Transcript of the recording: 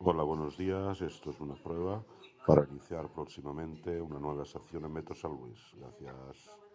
Hola, buenos días. Esto es una prueba para iniciar próximamente una nueva estación en Metro Saluis. Gracias.